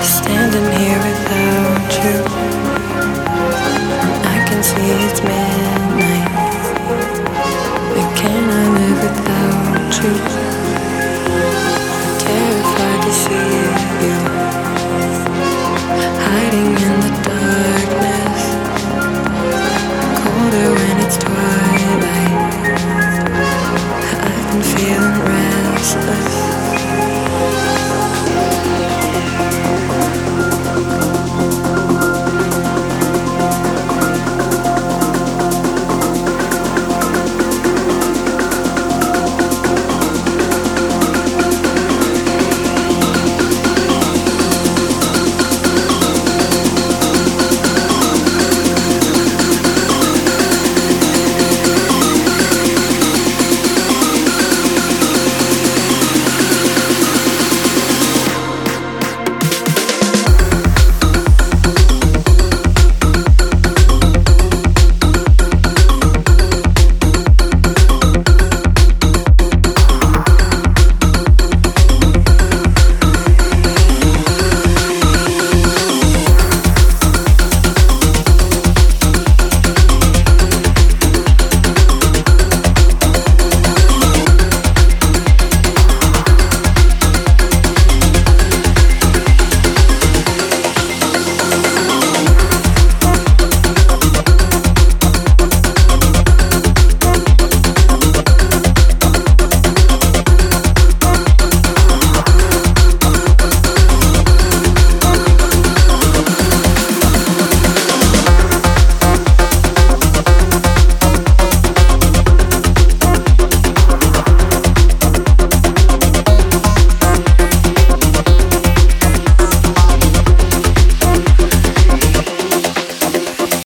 Standing here without you, I can see it's midnight. But can I live without you?